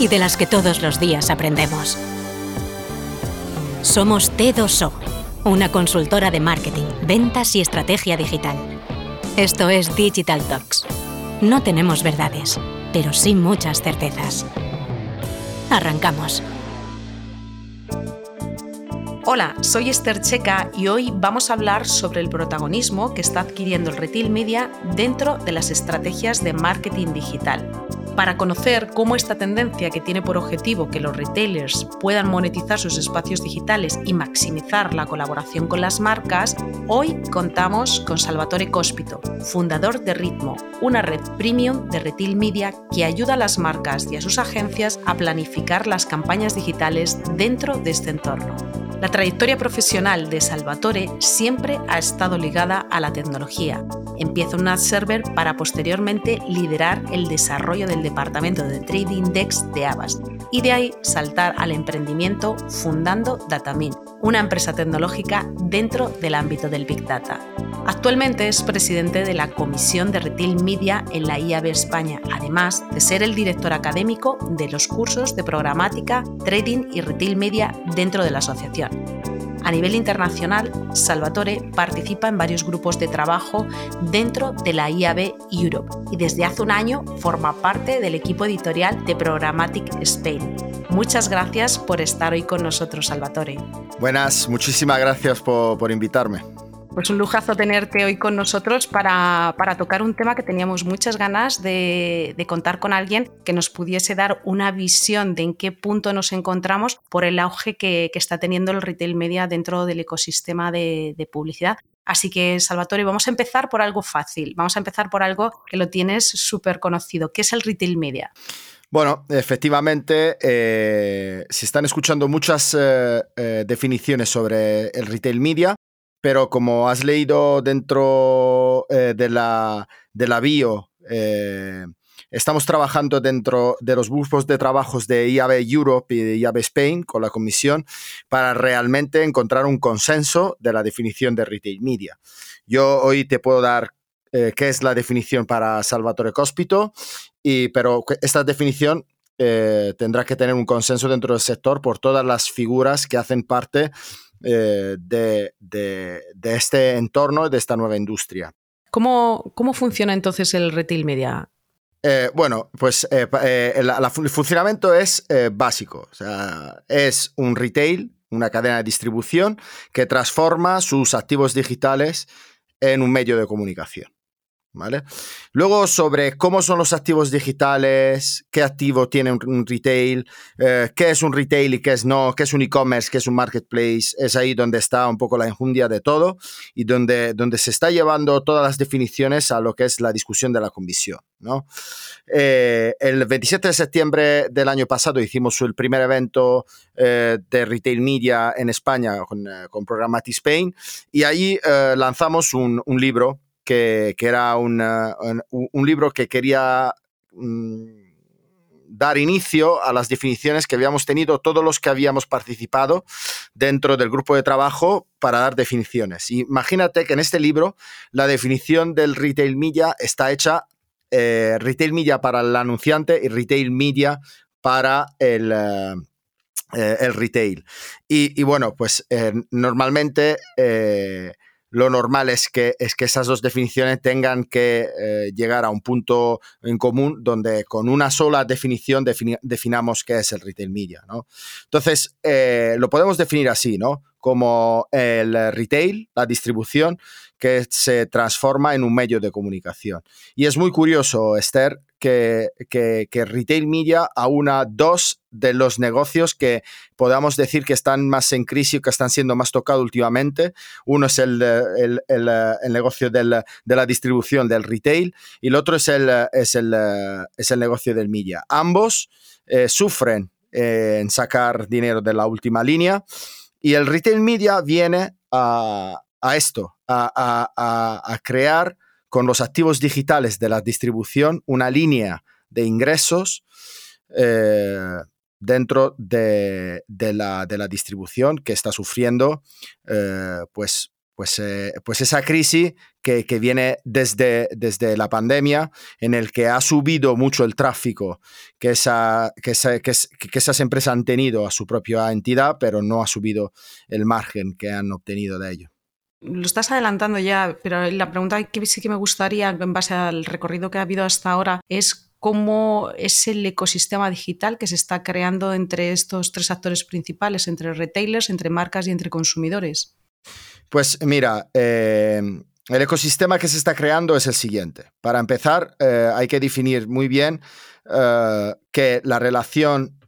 y de las que todos los días aprendemos. Somos T2O, una consultora de marketing, ventas y estrategia digital. Esto es Digital Talks. No tenemos verdades pero sin muchas certezas. Arrancamos. Hola, soy Esther Checa y hoy vamos a hablar sobre el protagonismo que está adquiriendo el retail media dentro de las estrategias de marketing digital para conocer cómo esta tendencia que tiene por objetivo que los retailers puedan monetizar sus espacios digitales y maximizar la colaboración con las marcas, hoy contamos con Salvatore Cospito, fundador de Ritmo, una red premium de retail media que ayuda a las marcas y a sus agencias a planificar las campañas digitales dentro de este entorno. La trayectoria profesional de Salvatore siempre ha estado ligada a la tecnología. Empieza ad server para posteriormente liderar el desarrollo del departamento de Trading Dex de Avast y de ahí saltar al emprendimiento fundando Datamin, una empresa tecnológica dentro del ámbito del Big Data. Actualmente es presidente de la Comisión de Retail Media en la IAB España, además de ser el director académico de los cursos de programática, trading y retail media dentro de la asociación. A nivel internacional, Salvatore participa en varios grupos de trabajo dentro de la IAB Europe y desde hace un año forma parte del equipo editorial de Programmatic Spain. Muchas gracias por estar hoy con nosotros, Salvatore. Buenas, muchísimas gracias por, por invitarme. Pues un lujazo tenerte hoy con nosotros para, tocar un tema que teníamos muchas ganas de, contar con alguien que nos pudiese dar una visión de en qué punto nos encontramos por el auge que, está teniendo el retail media dentro del ecosistema de, publicidad. Así que, Salvatore, vamos a empezar por algo fácil. Vamos a empezar por algo que lo tienes súper conocido. ¿Qué es el retail media? Bueno, efectivamente, eh, se están escuchando muchas eh, eh, definiciones sobre el retail media pero como has leído dentro eh, de, la, de la bio, eh, estamos trabajando dentro de los grupos de trabajos de IAB Europe y de IAB Spain con la comisión para realmente encontrar un consenso de la definición de retail media. Yo hoy te puedo dar eh, qué es la definición para Salvatore Cospito, y, pero esta definición tendrá que tener un consenso dentro del sector por todas las figuras que hacen parte eh, de, este entorno, de esta nueva industria. ¿Cómo, cómo funciona entonces el retail media? Eh, bueno, pues eh, el, funcionamiento es básico. es un retail, una cadena de distribución que transforma sus activos digitales en un medio de comunicación. ¿Vale? Luego sobre cómo son los activos digitales, qué activo tiene un, retail, eh, qué es un retail y qué es no, qué es un e-commerce, qué es un marketplace, es ahí donde está un poco la enjundia de todo y donde, donde se está llevando todas las definiciones a lo que es la discusión de la comisión. ¿no? Eh, el 27 de septiembre del año pasado hicimos el primer evento eh, de retail media en España con, con Programmatic Spain y ahí lanzamos un, un libro que, era un, libro que quería mm, dar inicio a las definiciones que habíamos tenido todos los que habíamos participado dentro del grupo de trabajo para dar definiciones. Imagínate que en este libro la definición del retail media está hecha eh, retail media para el anunciante y retail media para el... Eh, eh, el retail. Y, bueno, pues normalmente lo normal es que, es que esas dos definiciones tengan que eh, llegar a un punto en común donde con una sola definición definamos qué es el retail media. ¿no? Entonces, eh, lo podemos definir así, ¿no? Como el retail, la distribución, que se transforma en un medio de comunicación. Y es muy curioso, Esther, que, que, que retail media aúna dos de los negocios que podamos decir que están más en crisis o que están siendo más tocados últimamente. Uno es el, el, el, negocio del, de la distribución del retail y el otro es el, es el, es el negocio del media. Ambos eh, sufren eh, en sacar dinero de la última línea y el retail media viene a, a esto, a, a, a crear con los activos digitales de la distribución una línea de ingresos eh, dentro de, la, distribución que está sufriendo eh, pues, pues, eh, pues esa crisis que, viene desde, desde, la pandemia, en el que ha subido mucho el tráfico que, esa, que, que, esas empresas han tenido a su propia entidad, pero no ha subido el margen que han obtenido de ello. Lo estás adelantando ya, pero la pregunta que sí que me gustaría, en base al recorrido que ha habido hasta ahora, es cómo es el ecosistema digital que se está creando entre estos tres actores principales, entre retailers, entre marcas y entre consumidores. Pues mira, eh, el ecosistema que se está creando es el siguiente. Para empezar, eh, hay que definir muy bien eh, que la relación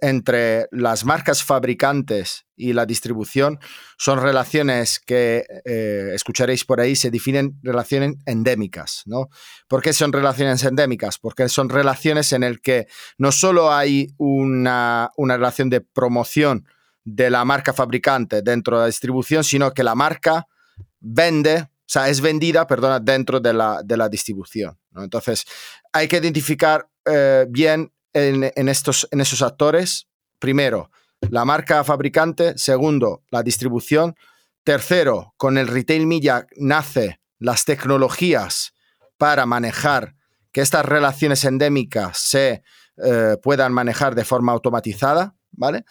entre las marcas fabricantes y la distribución son relaciones que eh, escucharéis por ahí, se definen relaciones endémicas. ¿no? ¿Por qué son relaciones endémicas? Porque son relaciones en las que no solo hay una, relación de promoción de la marca fabricante dentro de la distribución, sino que la marca vende, o sea, es vendida, perdona, dentro de la, de la distribución. Entonces, hay que identificar eh, bien en, estos, en esos actores, primero, la marca fabricante, segundo, la distribución, tercero, con el retail media nace las tecnologías para manejar que estas relaciones endémicas se eh, puedan manejar de forma automatizada, ¿vale?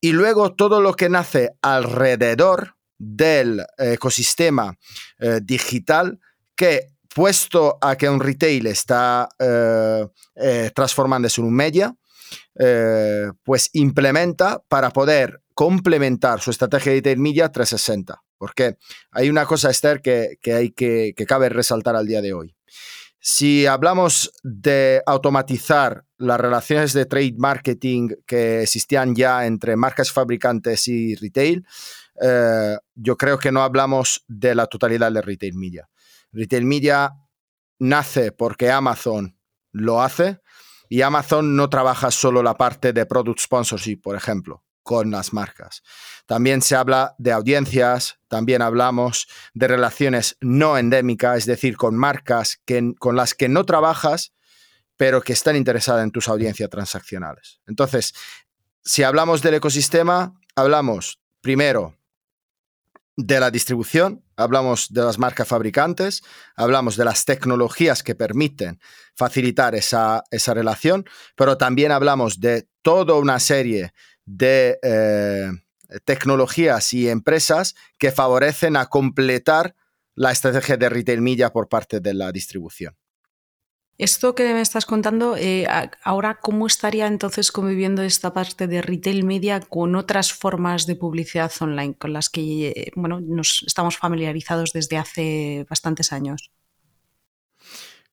Y luego todo lo que nace alrededor del ecosistema eh, digital que puesto a que un retail está eh, eh, transformándose en un media, eh, pues implementa para poder complementar su estrategia de retail media 360. Porque hay una cosa, Esther, que, hay que, que cabe resaltar al día de hoy. Si hablamos de automatizar las relaciones de trade marketing que existían ya entre marcas fabricantes y retail, yo creo que no hablamos de la totalidad del retail media. Retail Media nace porque Amazon lo hace y Amazon no trabaja solo la parte de product sponsorship, por ejemplo, con las marcas. También se habla de audiencias, también hablamos de relaciones no endémicas, es decir, con marcas que, con las que no trabajas, pero que están interesadas en tus audiencias transaccionales. Entonces, si hablamos del ecosistema, hablamos primero de la distribución, hablamos de las marcas fabricantes, hablamos de las tecnologías que permiten facilitar esa, relación, pero también hablamos de toda una serie de eh, tecnologías y empresas que favorecen a completar la estrategia de retail media por parte de la distribución. Esto que me estás contando, eh, ahora, ¿cómo estaría entonces conviviendo esta parte de retail media con otras formas de publicidad online con las que eh, bueno, nos estamos familiarizados desde hace bastantes años?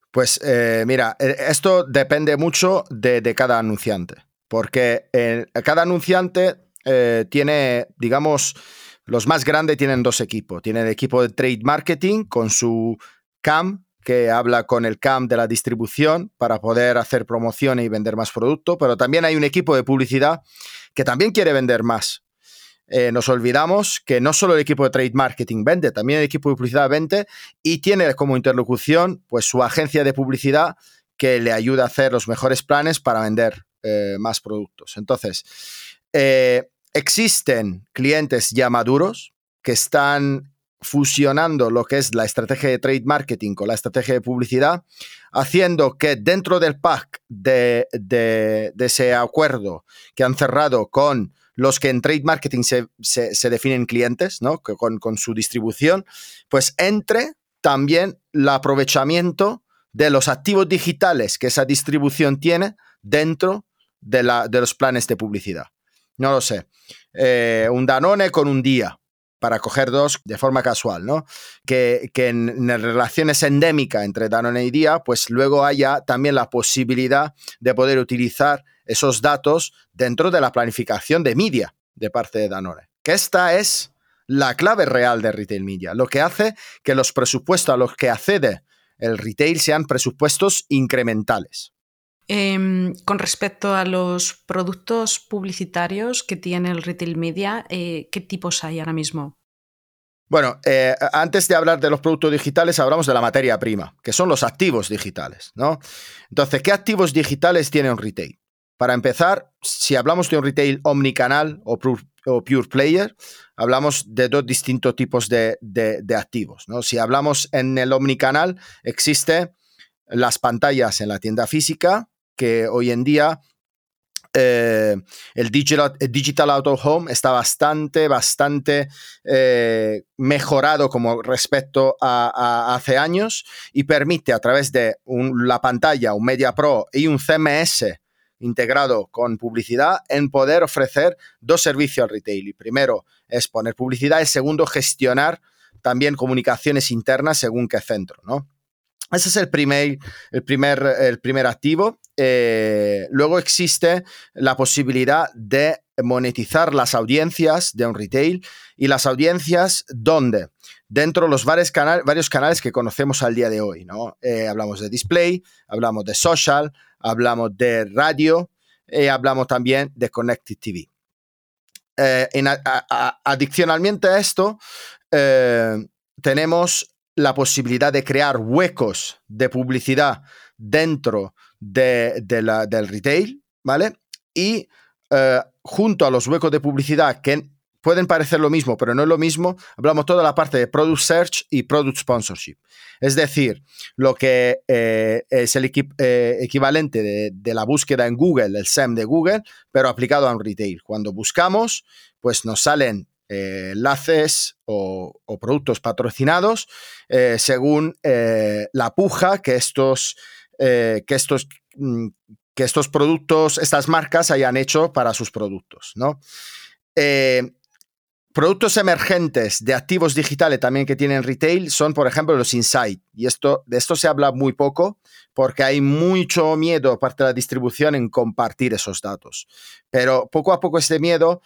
Pues eh, mira, esto depende mucho de, cada anunciante, porque cada anunciante tiene, digamos, los más grandes tienen dos equipos. Tienen el equipo de trade marketing con su CAM, que habla con el CAM de la distribución para poder hacer promociones y vender más producto, pero también hay un equipo de publicidad que también quiere vender más. Eh, nos olvidamos que no solo el equipo de trade marketing vende, también el equipo de publicidad vende y tiene como interlocución pues su agencia de publicidad que le ayuda a hacer los mejores planes para vender eh, más productos. Entonces, eh, existen clientes ya maduros que están fusionando lo que es la estrategia de trade marketing con la estrategia de publicidad, haciendo que dentro del pack de, ese acuerdo que han cerrado con los que en trade marketing se, definen clientes, ¿no? con, con, su distribución, pues entre también el aprovechamiento de los activos digitales que esa distribución tiene dentro de, la, de los planes de publicidad. No lo sé. Eh, un Danone con un día, para coger dos de forma casual, ¿no? Que, en, relaciones endémicas entre Danone y Día, pues luego haya también la posibilidad de poder utilizar esos datos dentro de la planificación de media de parte de Danone. Que esta es la clave real de retail media, lo que hace que los presupuestos a los que accede el retail sean presupuestos incrementales. Em, con respecto a los productos publicitarios que tiene el retail media, eh, ¿qué tipos hay ahora mismo? Bueno, eh, antes de hablar de los productos digitales, hablamos de la materia prima, que son los activos digitales, ¿no? Entonces, ¿qué activos digitales tiene un retail? Para empezar, si hablamos de un retail omnicanal o, pure player, hablamos de dos distintos tipos de, de activos, ¿no? Si hablamos en el omnicanal, existe las pantallas en la tienda física, que hoy en día eh, el, digital, digital, Out Home está bastante, bastante eh, mejorado como respecto a, hace años y permite a través de la pantalla, un Media Pro y un CMS integrado con publicidad en poder ofrecer dos servicios al retail. Y primero es poner publicidad y segundo gestionar también comunicaciones internas según qué centro, ¿no? Ese es el primer, el primer, el primer activo. Eh, luego existe la posibilidad de monetizar las audiencias de un retail y las audiencias donde dentro de los varios, varios canales que conocemos al día de hoy. ¿no? Eh, hablamos de display, hablamos de social, hablamos de radio y hablamos también de Connected TV. Eh, adicionalmente a esto, tenemos la posibilidad de crear huecos de publicidad dentro de, del retail, ¿vale? Y eh, junto a los huecos de publicidad que pueden parecer lo mismo, pero no es lo mismo, hablamos toda la parte de Product Search y Product Sponsorship. Es decir, lo que eh, es el eh, equivalente de, de, la búsqueda en Google, el SEM de Google, pero aplicado a un retail. Cuando buscamos, pues nos salen eh, enlaces o, productos patrocinados eh, según eh, la puja que estos, que, estos, mm, que estos productos, estas marcas hayan hecho para sus productos. ¿no? productos emergentes de activos digitales también que tienen retail son, por ejemplo, los insight. Y esto, de esto se habla muy poco porque hay mucho miedo parte de la distribución en compartir esos datos. Pero poco a poco este miedo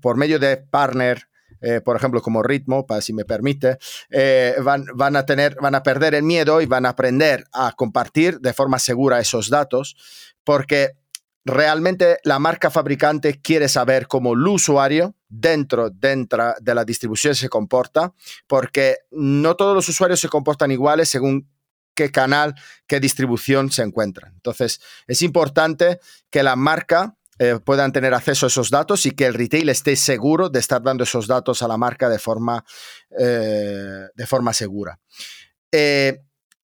por medio de partner, eh, por ejemplo, como Ritmo, para si me permite, eh, van, van, a tener, van a perder el miedo y van a aprender a compartir de forma segura esos datos, porque realmente la marca fabricante quiere saber cómo el usuario dentro, dentro de la distribución se comporta, porque no todos los usuarios se comportan iguales según qué canal, qué distribución se encuentran. Entonces, es importante que la marca eh, puedan tener acceso a esos datos y que el retail esté seguro de estar dando esos datos a la marca de forma, eh, de forma segura. Eh,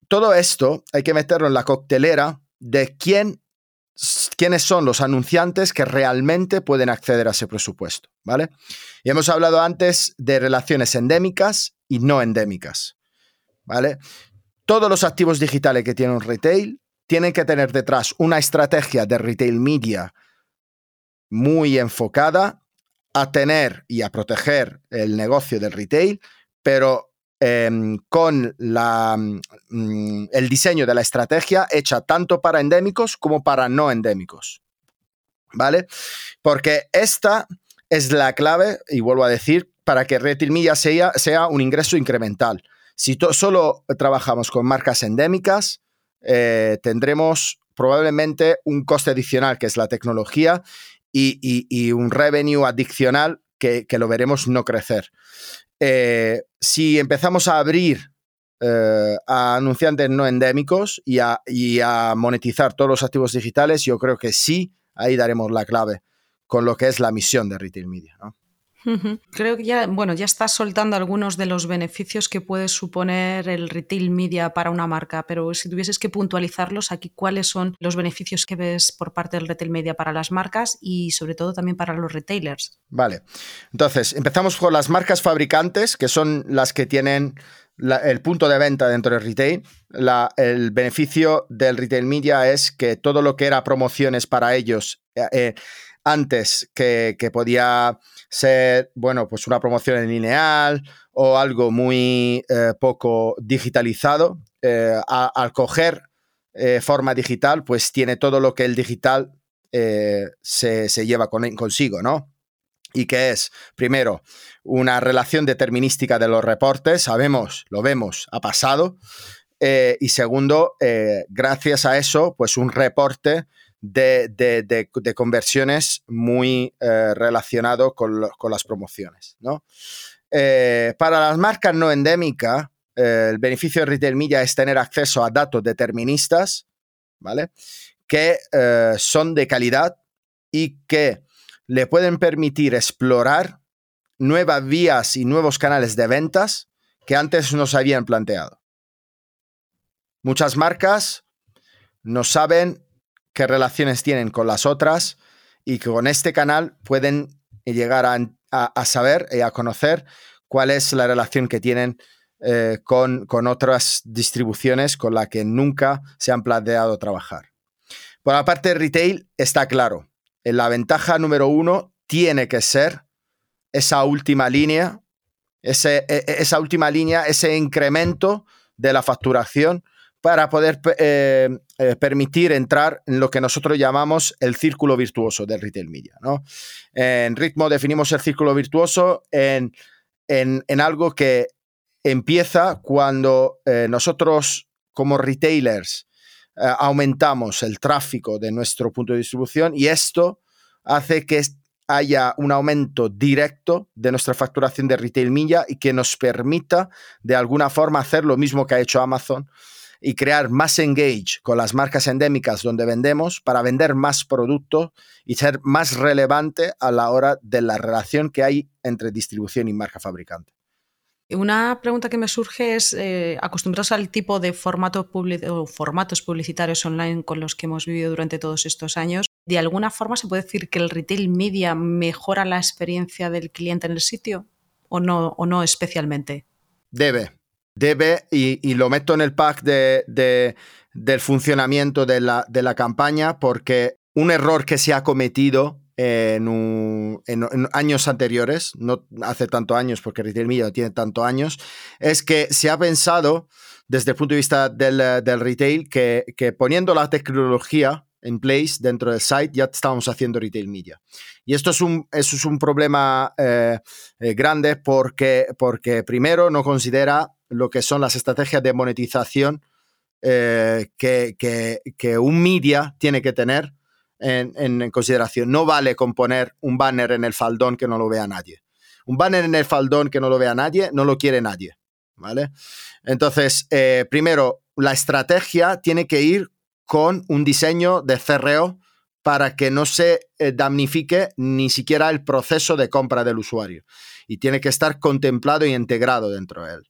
todo esto hay que meterlo en la coctelera de quién, quiénes son los anunciantes que realmente pueden acceder a ese presupuesto, ¿vale? Y hemos hablado antes de relaciones endémicas y no endémicas, ¿vale? Todos los activos digitales que tiene un retail tienen que tener detrás una estrategia de retail media muy enfocada a tener y a proteger el negocio del retail, pero em, con la, mm, el diseño de la estrategia hecha tanto para endémicos como para no endémicos. ¿Vale? Porque esta es la clave, y vuelvo a decir, para que Retail Media sea, sea un ingreso incremental. Si solo trabajamos con marcas endémicas, eh, tendremos probablemente un coste adicional, que es la tecnología, y, un revenue adicional que, lo veremos no crecer. Eh, si empezamos a abrir eh, a anunciantes no endémicos y a, y a, monetizar todos los activos digitales, yo creo que sí, ahí daremos la clave con lo que es la misión de Retail Media. Creo que ya, bueno, ya estás soltando algunos de los beneficios que puede suponer el retail media para una marca, pero si tuvieses que puntualizarlos aquí, ¿cuáles son los beneficios que ves por parte del retail media para las marcas y sobre todo también para los retailers? Vale, entonces empezamos con las marcas fabricantes, que son las que tienen el punto de venta dentro del retail. el beneficio del retail media es que todo lo que era promociones para ellos eh, eh, antes que, podía ser, bueno, pues una promoción en lineal o algo muy eh, poco digitalizado, eh, al coger eh, forma digital, pues tiene todo lo que el digital se, se, lleva con, consigo, ¿no? Y que es, primero, una relación determinística de los reportes, sabemos, lo vemos, ha pasado. y segundo, gracias a eso, pues un reporte de, conversiones muy eh, relacionado con, las promociones. Eh, para las marcas no endémicas, eh, el beneficio de Retail Media es tener acceso a datos deterministas, ¿vale? Que son de calidad y que le pueden permitir explorar nuevas vías y nuevos canales de ventas que antes no se habían planteado. Muchas marcas no saben qué relaciones tienen con las otras y que con este canal pueden llegar a, saber y a conocer cuál es la relación que tienen eh, con, con, otras distribuciones con las que nunca se han planteado trabajar. Por la parte de retail está claro, la ventaja número uno tiene que ser esa última línea, ese, e, e, esa última línea, ese incremento de la facturación para poder eh, eh, permitir entrar en lo que nosotros llamamos el círculo virtuoso del retail media. ¿no? En ritmo definimos el círculo virtuoso en, en, algo que empieza cuando eh, nosotros como retailers aumentamos el tráfico de nuestro punto de distribución y esto hace que haya un aumento directo de nuestra facturación de retail media y que nos permita de alguna forma hacer lo mismo que ha hecho Amazon y crear más engage con las marcas endémicas donde vendemos para vender más producto y ser más relevante a la hora de la relación que hay entre distribución y marca fabricante. Una pregunta que me surge es, eh, acostumbrados al tipo de formato o formatos publicitarios online con los que hemos vivido durante todos estos años, ¿de alguna forma se puede decir que el retail media mejora la experiencia del cliente en el sitio o no, o no especialmente? Debe, debe, y, lo meto en el pack de, del funcionamiento de la, de la, campaña, porque un error que se ha cometido en, años anteriores, no hace tantos años, porque Retail Media no tiene tantos años, es que se ha pensado desde el punto de vista del, retail que, que poniendo la tecnología en place dentro del site, ya estamos haciendo retail media. Y esto es un, eso es un problema eh, eh, grande porque, porque primero no considera lo que son las estrategias de monetización eh, que, un media tiene que tener en, consideración. No vale con poner un banner en el faldón que no lo vea nadie. Un banner en el faldón que no lo vea nadie, no lo quiere nadie. ¿Vale? Entonces, eh, primero, la estrategia tiene que ir con un diseño de CRO para que no se eh, damnifique ni siquiera el proceso de compra del usuario. Y tiene que estar contemplado y integrado dentro de él.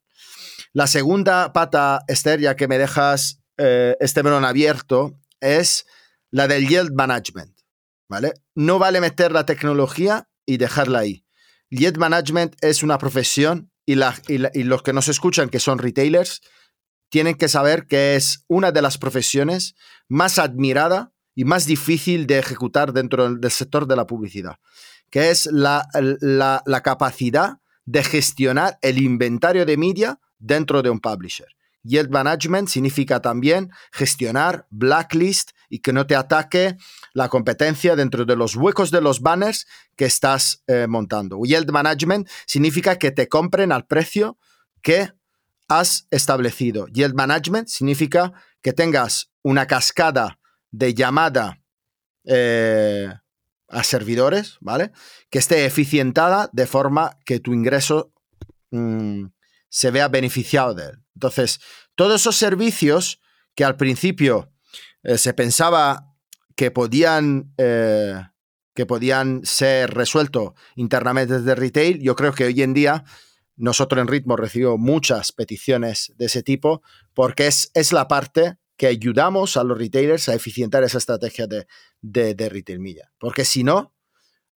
La segunda pata, Esther, ya que me dejas eh, este melón abierto, es la del yield management. ¿vale? No vale meter la tecnología y dejarla ahí. Yield management es una profesión y, los que nos escuchan, que son retailers, tienen que saber que es una de las profesiones más admirada y más difícil de ejecutar dentro del sector de la publicidad, que es la, la capacidad de gestionar el inventario de media dentro de un publisher. Yield management significa también gestionar blacklist y que no te ataque la competencia dentro de los huecos de los banners que estás eh, montando. Yield management significa que te compren al precio que has establecido. Yield management significa que tengas una cascada de llamada eh, a servidores, ¿vale? Que esté eficientada de forma que tu ingreso mm, se vea beneficiado de él. Entonces, todos esos servicios que al principio eh, se pensaba que podían, eh, que podían ser resueltos internamente desde retail, yo creo que hoy en día nosotros en Ritmo recibimos muchas peticiones de ese tipo porque es, es la parte que ayudamos a los retailers a eficientar esa estrategia de, de, retail media. Porque si no,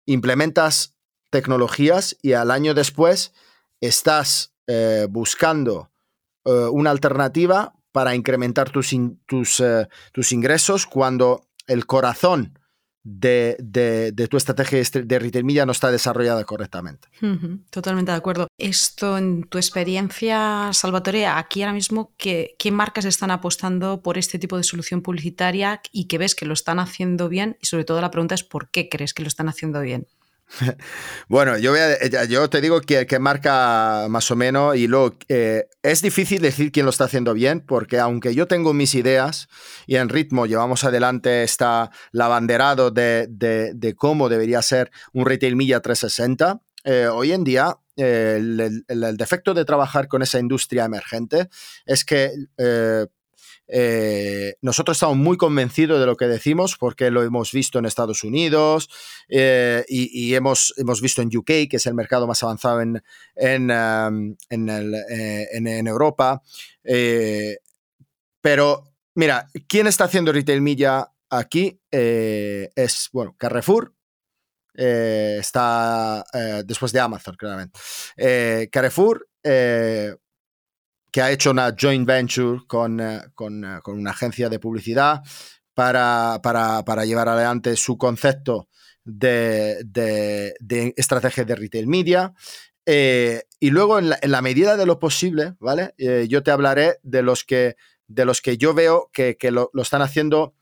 implementas tecnologías y al año después estás eh, buscando eh, una alternativa para incrementar tus, tus, eh, tus, ingresos cuando el corazón de, tu estrategia de retail media no está desarrollada correctamente. totalmente de acuerdo. Esto, en tu experiencia, Salvatore, aquí ahora mismo, ¿qué, ¿qué marcas están apostando por este tipo de solución publicitaria y que ves que lo están haciendo bien? Y sobre todo la pregunta es, ¿por qué crees que lo están haciendo bien? Bueno, yo, yo te digo que, marca más o menos y luego eh, es difícil decir quién lo está haciendo bien porque aunque yo tengo mis ideas y en ritmo llevamos adelante esta, la abanderado de, de, cómo debería ser un retail media 360, eh, hoy en día eh, el, defecto de trabajar con esa industria emergente es que eh, nosotros estamos muy convencidos de lo que decimos porque lo hemos visto en Estados Unidos eh, y, hemos, hemos visto en UK, que es el mercado más avanzado en, en, eh, en, Europa. pero mira, ¿quién está haciendo retail media aquí? es, bueno, Carrefour, está después de Amazon, claramente. Carrefour, que ha hecho una joint venture con, eh, eh, con, una agencia de publicidad para, para, llevar adelante su concepto de, de, estrategia de retail media. Eh, y luego, en la, medida de lo posible, ¿vale? yo te hablaré de los que, de los que yo veo que, que lo, lo, están haciendo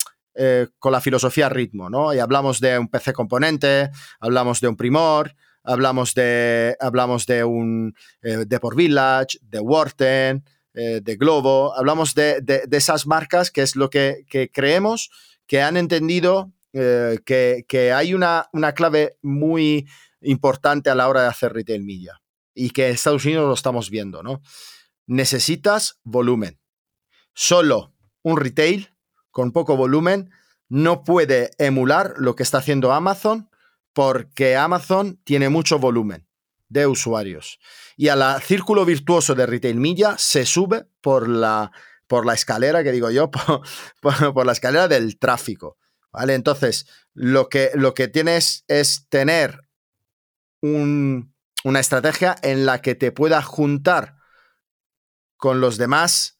con la filosofía ritmo, ¿no? Y hablamos de un PC componente, hablamos de un primor, hablamos de, hablamos de un eh, de por Village, de Worten, eh, de Globo, hablamos de, esas marcas que es lo que, creemos que han entendido eh, que, hay una, una, clave muy importante a la hora de hacer retail media y que en Estados Unidos lo estamos viendo, ¿no? Necesitas volumen. Solo un retail con poco volumen no puede emular lo que está haciendo Amazon porque Amazon tiene mucho volumen de usuarios. Y al círculo virtuoso de retail media se sube por la, por la escalera, que digo yo, por, la escalera del tráfico. ¿Vale? Entonces, lo que, lo que tienes es tener una estrategia en la que te pueda juntar con los demás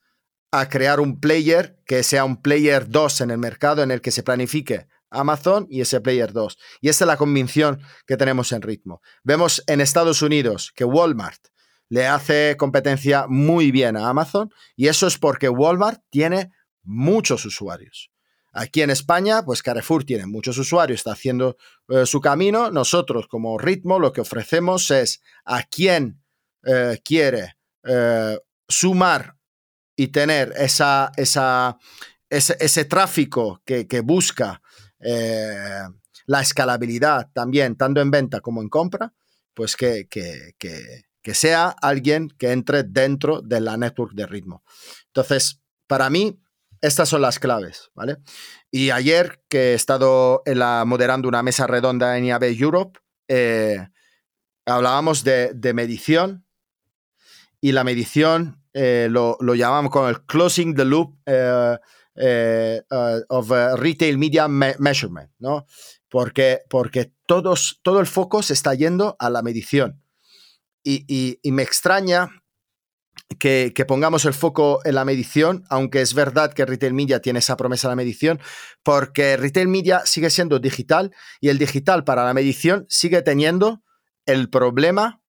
a crear un player que sea un player 2 en el mercado en el que se planifique Amazon y ese Player 2. Y esa es la convicción que tenemos en ritmo. Vemos en Estados Unidos que Walmart le hace competencia muy bien a Amazon y eso es porque Walmart tiene muchos usuarios. Aquí en España, pues Carrefour tiene muchos usuarios, está haciendo eh, su camino. Nosotros como ritmo lo que ofrecemos es a quien eh, quiere eh, sumar y tener esa, esa, ese, tráfico que busca eh, la escalabilidad también, tanto en venta como en compra, pues que, que, que, sea alguien que entre dentro de la network de ritmo. Entonces, para mí, estas son las claves, ¿vale? Y ayer que he estado en la, moderando una mesa redonda en IAB Europe, eh, hablábamos de, medición y la medición eh, lo, lo, llamamos con el closing the loop uh, of uh, Retail Media Measurement, ¿no? Porque, porque todos, todo el foco se está yendo a la medición. Y, me extraña que, pongamos el foco en la medición, aunque es verdad que Retail Media tiene esa promesa de la medición, porque Retail Media sigue siendo digital y el digital para la medición sigue teniendo el problema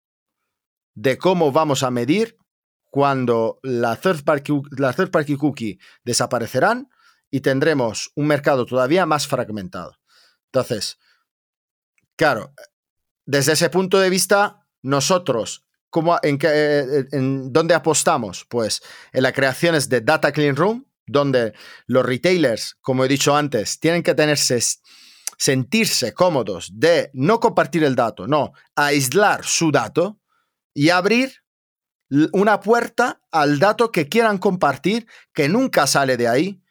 de cómo vamos a medir cuando la third, party, la third party cookie desaparecerán y tendremos un mercado todavía más fragmentado. Entonces, claro, desde ese punto de vista, nosotros, ¿cómo, en, en, dónde apostamos? Pues en las creaciones de Data Clean Room, donde los retailers, como he dicho antes, tienen que tenerse, sentirse cómodos de no compartir el dato, no, aislar su dato y abrir una puerta al dato que quieran compartir, que nunca sale de ahí,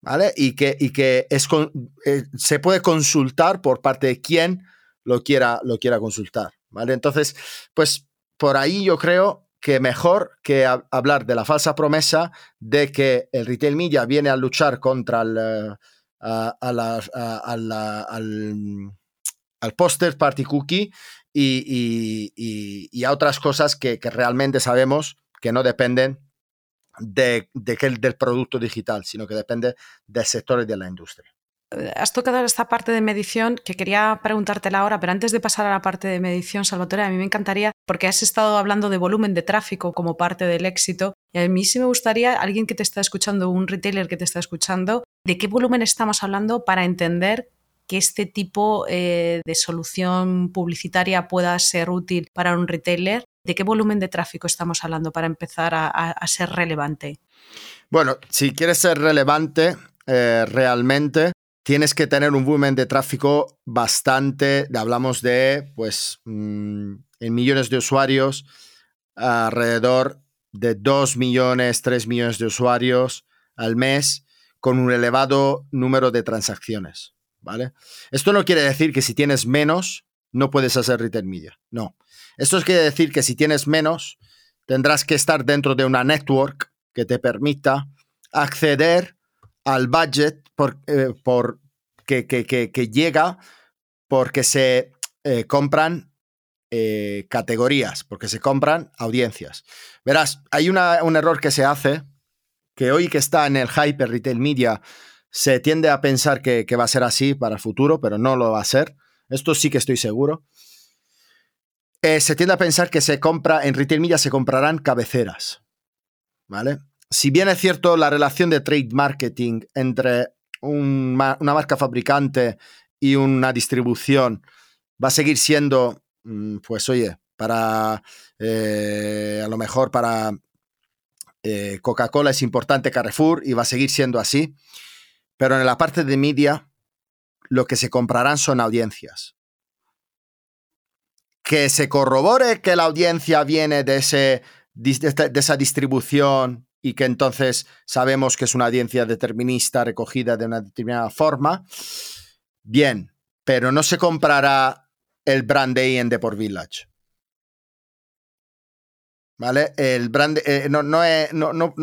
¿vale? Y que, y que eh, se puede consultar por parte de quien lo quiera, lo quiera consultar, ¿vale? Entonces, pues por ahí yo creo que mejor que hablar de la falsa promesa de que el retail media viene a luchar contra el, eh, al, al poster party cookie y, a otras cosas que, realmente sabemos que no dependen de, del producto digital, sino que depende del sector y de la industria. has tocado esta parte de medición que quería preguntártela ahora, pero antes de pasar a la parte de medición, Salvatore, a mí me encantaría, porque has estado hablando de volumen de tráfico como parte del éxito, y a mí sí me gustaría, alguien que te está escuchando, un retailer que te está escuchando, de qué volumen estamos hablando para entender que este tipo eh, de solución publicitaria pueda ser útil para un retailer. ¿De qué volumen de tráfico estamos hablando para empezar a, ser relevante? Bueno, si quieres ser relevante eh, realmente, tienes que tener un volumen de tráfico bastante, hablamos de, pues, mm, en millones de usuarios, alrededor de 2 millones, 3 millones de usuarios al mes, con un elevado número de transacciones. ¿Vale? Esto no quiere decir que si tienes menos, no puedes hacer retail media. No. Esto quiere decir que si tienes menos, tendrás que estar dentro de una network que te permita acceder al budget por, eh, que, llega porque se eh, compran eh, categorías, porque se compran audiencias. Verás, hay un error que se hace, que hoy que está en el hyper retail media, se tiende a pensar que, va a ser así para el futuro, pero no lo va a ser. Esto sí que estoy seguro. Eh, se tiende a pensar que se compra, en retail media se comprarán cabeceras. ¿Vale? Si bien es cierto la relación de trade marketing entre una marca fabricante y una distribución va a seguir siendo, mm, pues oye, para, eh, a lo mejor para eh, Coca-Cola es importante Carrefour y va a seguir siendo así. Pero en la parte de media, lo que se comprarán son audiencias. Que se corrobore que la audiencia viene de, ese, de esa distribución y que entonces sabemos que es una audiencia determinista recogida de una determinada forma, bien, pero no se comprará el brand day en Deport Village. ¿Vale? El brand eh, no, no, es, no, no,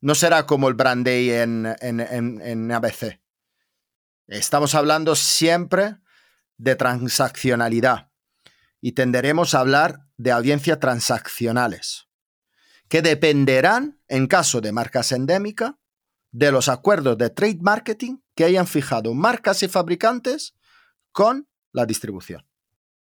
no será como el brand day en, en, ABC. Estamos hablando siempre de transaccionalidad y tenderemos a hablar de audiencias transaccionales, que dependerán, en caso de marcas endémicas, de los acuerdos de trade marketing que hayan fijado marcas y fabricantes con la distribución.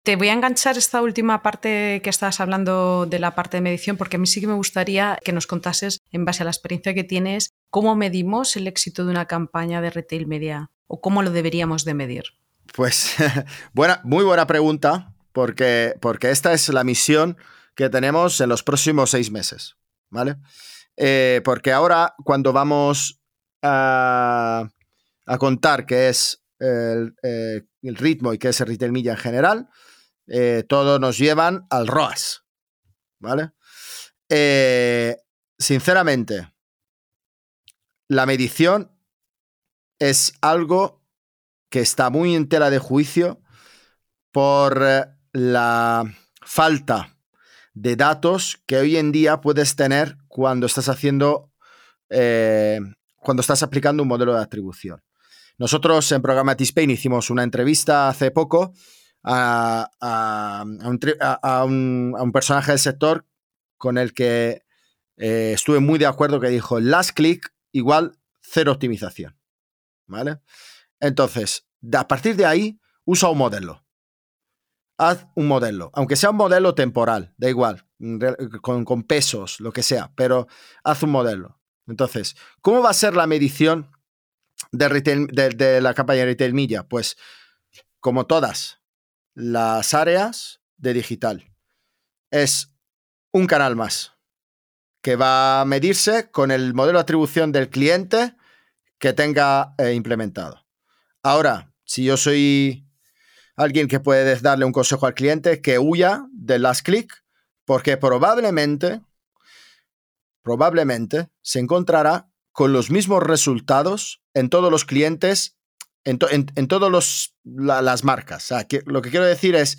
Te voy a enganchar esta última parte que estás hablando de la parte de medición, porque a mí sí que me gustaría que nos contases, en base a la experiencia que tienes, cómo medimos el éxito de una campaña de retail media o cómo lo deberíamos de medir. Pues buena, muy buena pregunta, porque, porque esta es la misión que tenemos en los próximos seis meses, ¿vale? Eh, porque ahora cuando vamos a, contar qué es el, eh, el, ritmo y qué es el retail media en general, eh, todo nos llevan al ROAS. ¿Vale? Eh, sinceramente, la medición es algo que está muy en tela de juicio por eh, la falta de datos que hoy en día puedes tener cuando estás haciendo, cuando estás aplicando un modelo de atribución. Nosotros en Programmatic Spain hicimos una entrevista hace poco a, un, personaje del sector con el que eh, estuve muy de acuerdo que dijo last click igual cero optimización. ¿Vale? Entonces, a partir de ahí, usa un modelo. Haz un modelo, aunque sea un modelo temporal, da igual, con, pesos, lo que sea, pero haz un modelo. Entonces, ¿cómo va a ser la medición de, de la campaña de retail media? Pues, como todas, las áreas de digital. Es un canal más que va a medirse con el modelo de atribución del cliente que tenga eh, implementado. Ahora, si yo soy alguien que puede darle un consejo al cliente, que huya del last click, porque probablemente, probablemente se encontrará con los mismos resultados en todos los clientes en, todas las marcas. lo que quiero decir es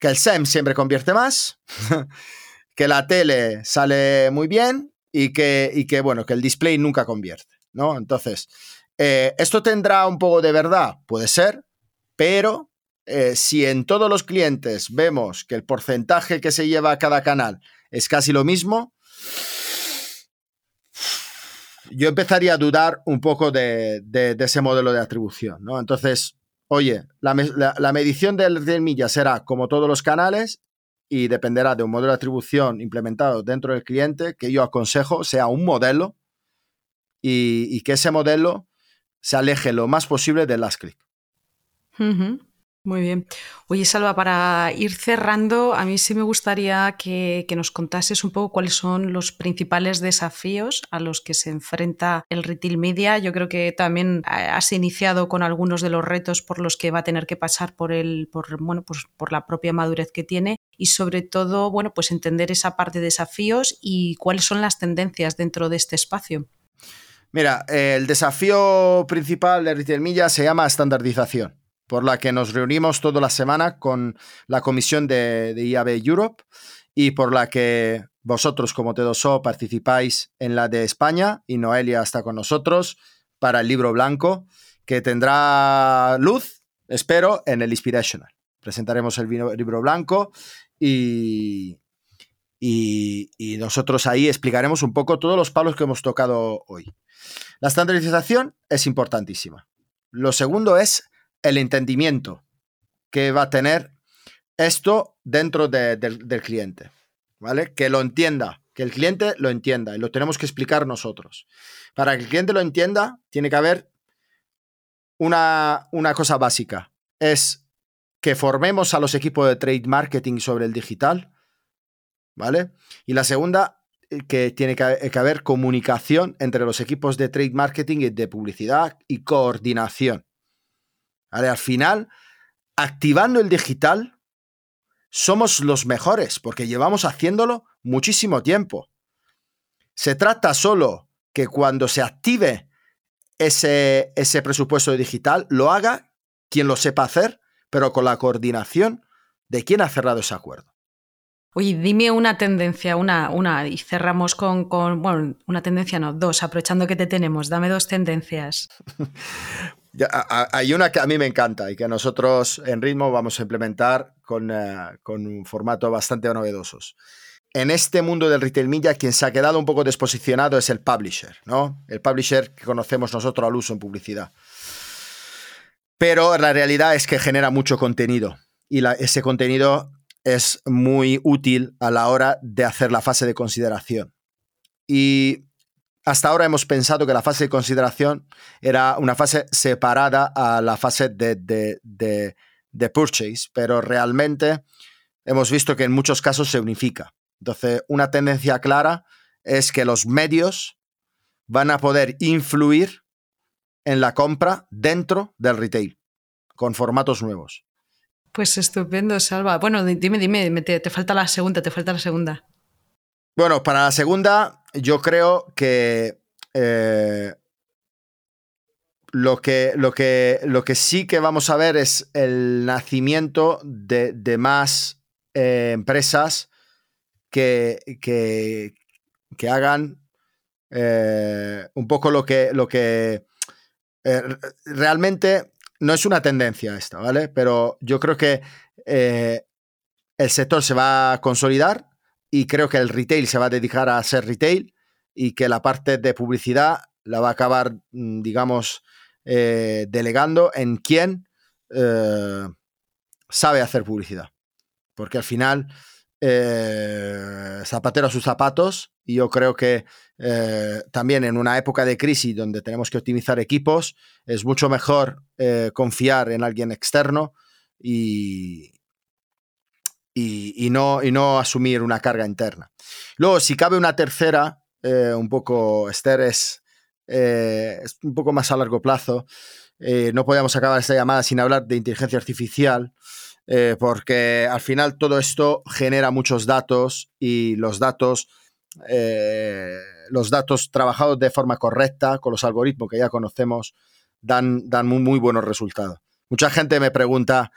que el SEM siempre convierte más, que la tele sale muy bien y que, que, bueno, que el display nunca convierte, ¿no? Entonces, eh, ¿esto tendrá un poco de verdad? Puede ser, pero eh, si en todos los clientes vemos que el porcentaje que se lleva a cada canal es casi lo mismo, yo empezaría a dudar un poco de, ese modelo de atribución, ¿no? Entonces, oye, la, medición del retail media será como todos los canales y dependerá de un modelo de atribución implementado dentro del cliente que yo aconsejo sea un modelo y, que ese modelo se aleje lo más posible del last click. Muy bien. Oye, Salva, para ir cerrando, a mí sí me gustaría que, nos contases un poco cuáles son los principales desafíos a los que se enfrenta el retail media. Yo creo que también has iniciado con algunos de los retos por los que va a tener que pasar por el, por, bueno, pues por la propia madurez que tiene y sobre todo, bueno, pues entender esa parte de desafíos y cuáles son las tendencias dentro de este espacio. Mira, el desafío principal de retail media se llama estandarización por la que nos reunimos toda la semana con la comisión de, IAB Europe y por la que vosotros como T2O participáis en la de España y Noelia está con nosotros para el libro blanco que tendrá luz, espero, en el Inspirational. Presentaremos el libro blanco y, y, y, nosotros ahí explicaremos un poco todos los palos que hemos tocado hoy. La estandarización es importantísima. Lo segundo es el entendimiento que va a tener esto dentro del cliente, ¿vale? Que lo entienda, que el cliente lo entienda y lo tenemos que explicar nosotros. Para que el cliente lo entienda, tiene que haber una, una cosa básica, es que formemos a los equipos de trade marketing sobre el digital, ¿vale? Y la segunda, eh, que tiene que haber comunicación entre los equipos de trade marketing y de publicidad y coordinación. Al final, activando el digital, somos los mejores porque llevamos haciéndolo muchísimo tiempo. Se trata solo que cuando se active ese, ese presupuesto digital, lo haga quien lo sepa hacer, pero con la coordinación de quien ha cerrado ese acuerdo. Oye, dime una tendencia, una, una, y cerramos con, con, bueno, una tendencia no, dos, aprovechando que te tenemos, dame dos tendencias. hay una que a mí me encanta y que nosotros en Ritmo vamos a implementar con, eh, con un formato bastante novedoso. En este mundo del retail media, quien se ha quedado un poco desposicionado es el publisher, ¿no? El publisher que conocemos nosotros al uso en publicidad. Pero la realidad es que genera mucho contenido y ese contenido es muy útil a la hora de hacer la fase de consideración. Y hasta ahora hemos pensado que la fase de consideración era una fase separada a la fase de, de, purchase, pero realmente hemos visto que en muchos casos se unifica. Entonces, una tendencia clara es que los medios van a poder influir en la compra dentro del retail, con formatos nuevos. Pues estupendo, Salva. Bueno, dime, dime, te, te falta la segunda, te falta la segunda. Bueno, para la segunda, yo creo que, eh, lo que, lo, que, lo que sí que vamos a ver es el nacimiento de, más eh, empresas que, que, hagan eh, un poco lo que, lo que realmente no es una tendencia esta, ¿vale? Pero yo creo que el sector se va a consolidar y creo que el retail se va a dedicar a ser retail y que la parte de publicidad la va a acabar, mm, digamos, eh, delegando en quien eh, sabe hacer publicidad. Porque al final, eh, zapatero sus zapatos, y yo creo que también en una época de crisis donde tenemos que optimizar equipos, es mucho mejor confiar en alguien externo y, y, no, y no asumir una carga interna. Luego, si cabe una tercera, eh, un poco, Esther, es, eh, es, un poco más a largo plazo. Eh, no podíamos acabar esta llamada sin hablar de inteligencia artificial, porque al final todo esto genera muchos datos y los datos, los datos trabajados de forma correcta con los algoritmos que ya conocemos dan, dan muy, muy buenos resultados. Mucha gente me pregunta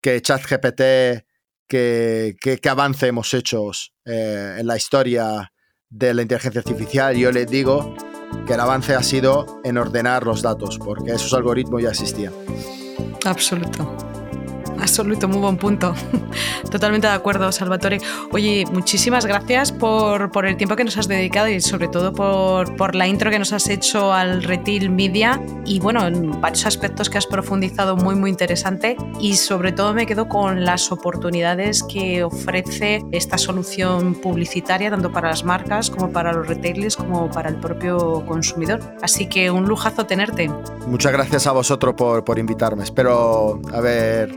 que ChatGPT qué, avance hemos hecho eh, en la historia de la inteligencia artificial. Yo les digo que el avance ha sido en ordenar los datos, porque esos algoritmos ya existían. Absoluto. Absoluto, muy buen punto. Totalmente de acuerdo, Salvatore. Oye, muchísimas gracias por, por, el tiempo que nos has dedicado y sobre todo por, por, la intro que nos has hecho al Retail Media y bueno, en varios aspectos que has profundizado muy, muy interesante y sobre todo me quedo con las oportunidades que ofrece esta solución publicitaria tanto para las marcas como para los retailers como para el propio consumidor. Así que un lujazo tenerte. Muchas gracias a vosotros por, por invitarme. Espero haber,